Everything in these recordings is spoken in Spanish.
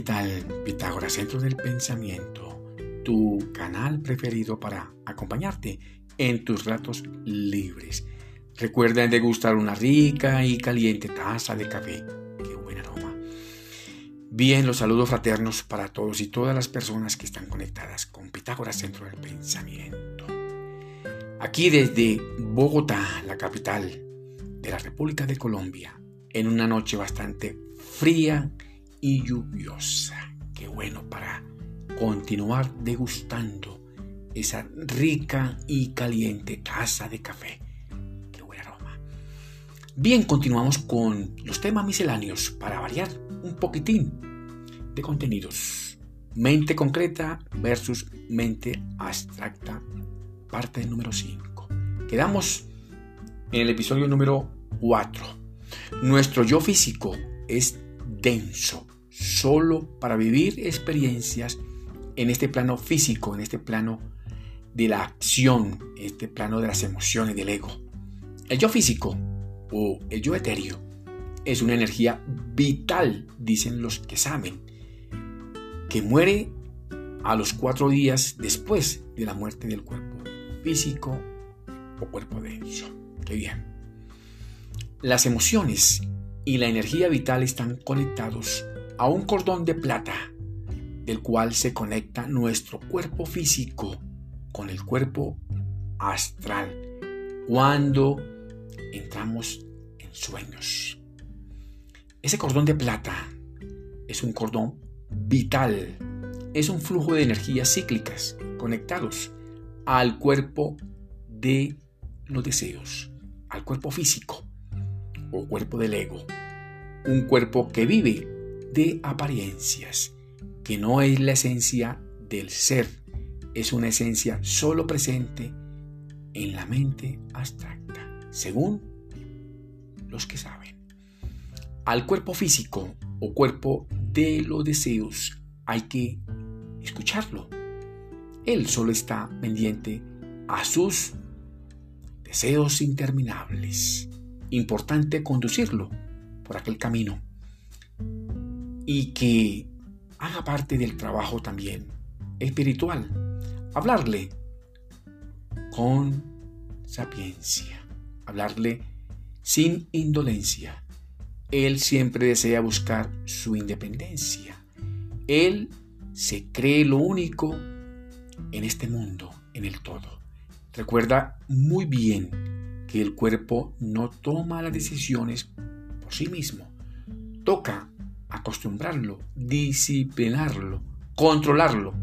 ¿qué? Pitágoras, Centro del Pensamiento, tu canal preferido para acompañarte en tus ratos libres. Recuerda degustar una rica y caliente taza de café. ¡Qué buen aroma! Bien, los saludos fraternos para todos y todas las personas que están conectadas con Pitágoras, Centro del Pensamiento. Aquí desde Bogotá, la capital de la República de Colombia, en una noche bastante fría y lluviosa. Qué bueno para continuar degustando esa rica y caliente taza de café. Qué buen aroma. Bien, continuamos con los temas misceláneos para variar un poquitín de contenidos. Mente concreta versus mente abstracta, parte número 5. Quedamos en el episodio número 4. Nuestro yo físico es denso, solo para vivir experiencias en este plano físico, en este plano de la acción, en este plano de las emociones, del ego. El yo físico o el yo etéreo es una energía vital, dicen los que saben, que muere a los cuatro días después de la muerte del cuerpo físico o cuerpo denso. Qué bien. Las emociones y la energía vital están conectados a un cordón de plata del cual se conecta nuestro cuerpo físico con el cuerpo astral cuando entramos en sueños. Ese cordón de plata es un cordón vital, es un flujo de energías cíclicas conectados al cuerpo de los deseos, al cuerpo físico o cuerpo del ego. Un cuerpo que vive de apariencias, que no es la esencia del ser, es una esencia solo presente en la mente abstracta, según los que saben. Al cuerpo físico o cuerpo de los deseos hay que escucharlo. Él solo está pendiente a sus deseos interminables importante conducirlo por aquel camino y que haga parte del trabajo también espiritual. Hablarle con sapiencia, hablarle sin indolencia. Él siempre desea buscar su independencia. Él se cree lo único en este mundo, en el todo. Recuerda muy bien que el cuerpo no toma las decisiones por sí mismo. Toca acostumbrarlo, disciplinarlo, controlarlo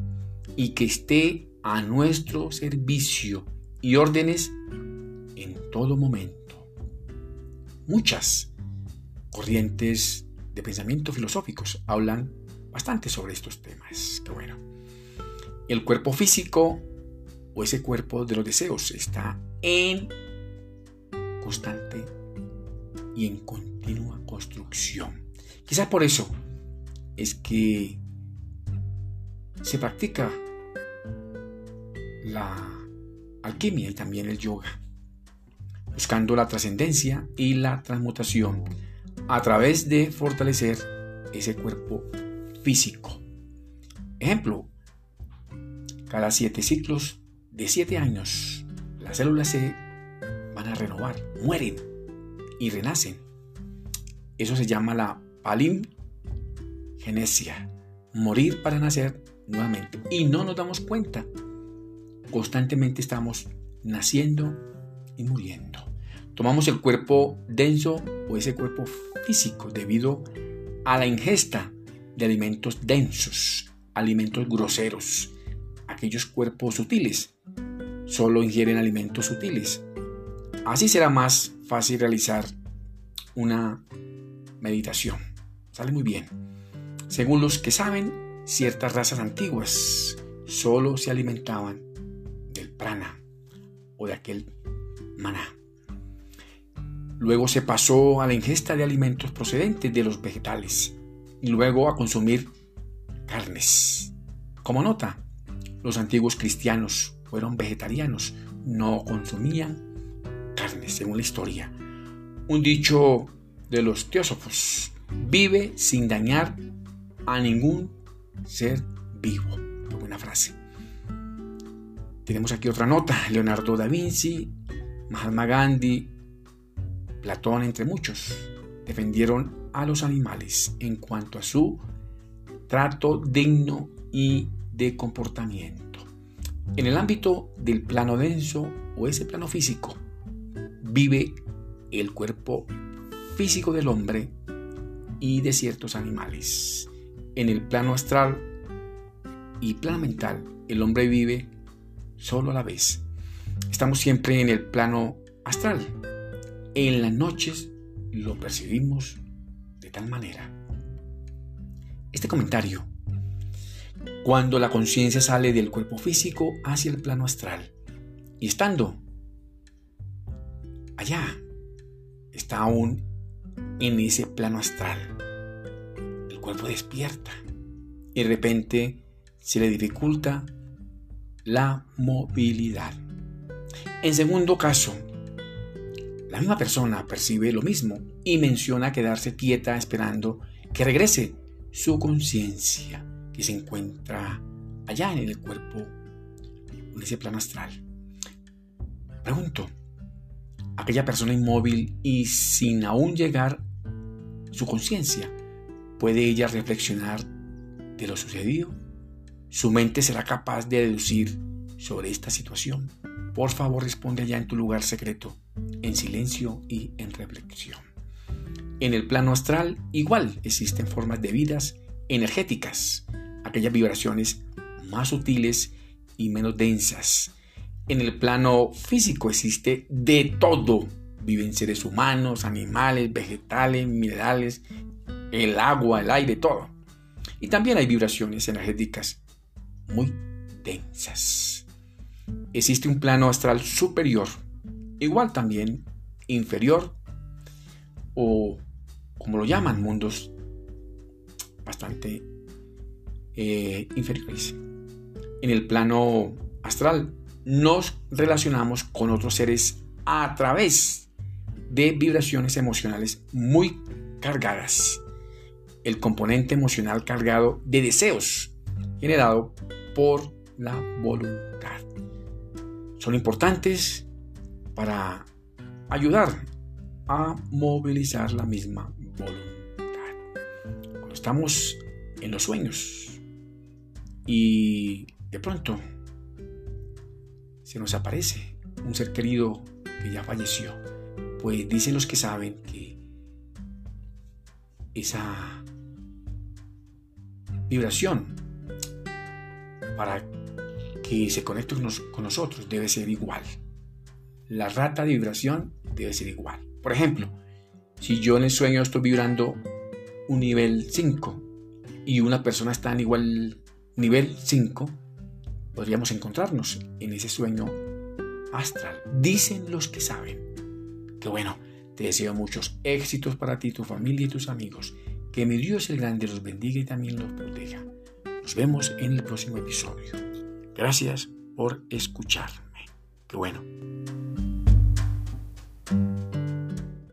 y que esté a nuestro servicio y órdenes en todo momento. Muchas corrientes de pensamiento filosóficos hablan bastante sobre estos temas. Que bueno. El cuerpo físico o ese cuerpo de los deseos está en constante y en continua construcción. Quizás por eso es que se practica la alquimia y también el yoga, buscando la trascendencia y la transmutación a través de fortalecer ese cuerpo físico. Ejemplo, cada siete ciclos de siete años, las células se van a renovar, mueren y renacen. Eso se llama la palingenesia, morir para nacer nuevamente. Y no nos damos cuenta. Constantemente estamos naciendo y muriendo. Tomamos el cuerpo denso o ese cuerpo físico debido a la ingesta de alimentos densos, alimentos groseros. Aquellos cuerpos sutiles solo ingieren alimentos sutiles Así será más fácil realizar una meditación. Sale muy bien. Según los que saben, ciertas razas antiguas solo se alimentaban del prana o de aquel maná. Luego se pasó a la ingesta de alimentos procedentes de los vegetales y luego a consumir carnes. Como nota, los antiguos cristianos fueron vegetarianos, no consumían carne, según la historia. Un dicho de los teósofos, vive sin dañar a ningún ser vivo. Buena frase. Tenemos aquí otra nota. Leonardo da Vinci, Mahatma Gandhi, Platón, entre muchos, defendieron a los animales en cuanto a su trato digno y de comportamiento. En el ámbito del plano denso o ese plano físico, vive el cuerpo físico del hombre y de ciertos animales. En el plano astral y plano mental, el hombre vive solo a la vez. Estamos siempre en el plano astral. En las noches lo percibimos de tal manera. Este comentario, cuando la conciencia sale del cuerpo físico hacia el plano astral y estando allá, está aún en ese plano astral. El cuerpo despierta y de repente se le dificulta la movilidad. En segundo caso, la misma persona percibe lo mismo y menciona quedarse quieta esperando que regrese su conciencia que se encuentra allá en el cuerpo, en ese plano astral. Pregunto, aquella persona inmóvil y sin aún llegar su conciencia, ¿puede ella reflexionar de lo sucedido? Su mente será capaz de deducir sobre esta situación. Por favor, responde allá en tu lugar secreto, en silencio y en reflexión. En el plano astral, igual existen formas de vidas energéticas, aquellas vibraciones más sutiles y menos densas. En el plano físico existe de todo. Viven seres humanos, animales, vegetales, minerales, el agua, el aire, todo. Y también hay vibraciones energéticas muy densas. Existe un plano astral superior, igual también inferior o como lo llaman mundos bastante eh, inferiores. En el plano astral nos relacionamos con otros seres a través de vibraciones emocionales muy cargadas. El componente emocional cargado de deseos generado por la voluntad. Son importantes para ayudar a movilizar la misma voluntad. Cuando estamos en los sueños y de pronto se nos aparece un ser querido que ya falleció, pues dicen los que saben que esa vibración para que se conecte con nosotros debe ser igual. La rata de vibración debe ser igual. Por ejemplo, si yo en el sueño estoy vibrando un nivel 5 y una persona está en igual nivel 5, podríamos encontrarnos en ese sueño astral. Dicen los que saben. Que bueno, te deseo muchos éxitos para ti, tu familia y tus amigos. Que mi Dios el Grande los bendiga y también los proteja. Nos vemos en el próximo episodio. Gracias por escucharme. Qué bueno.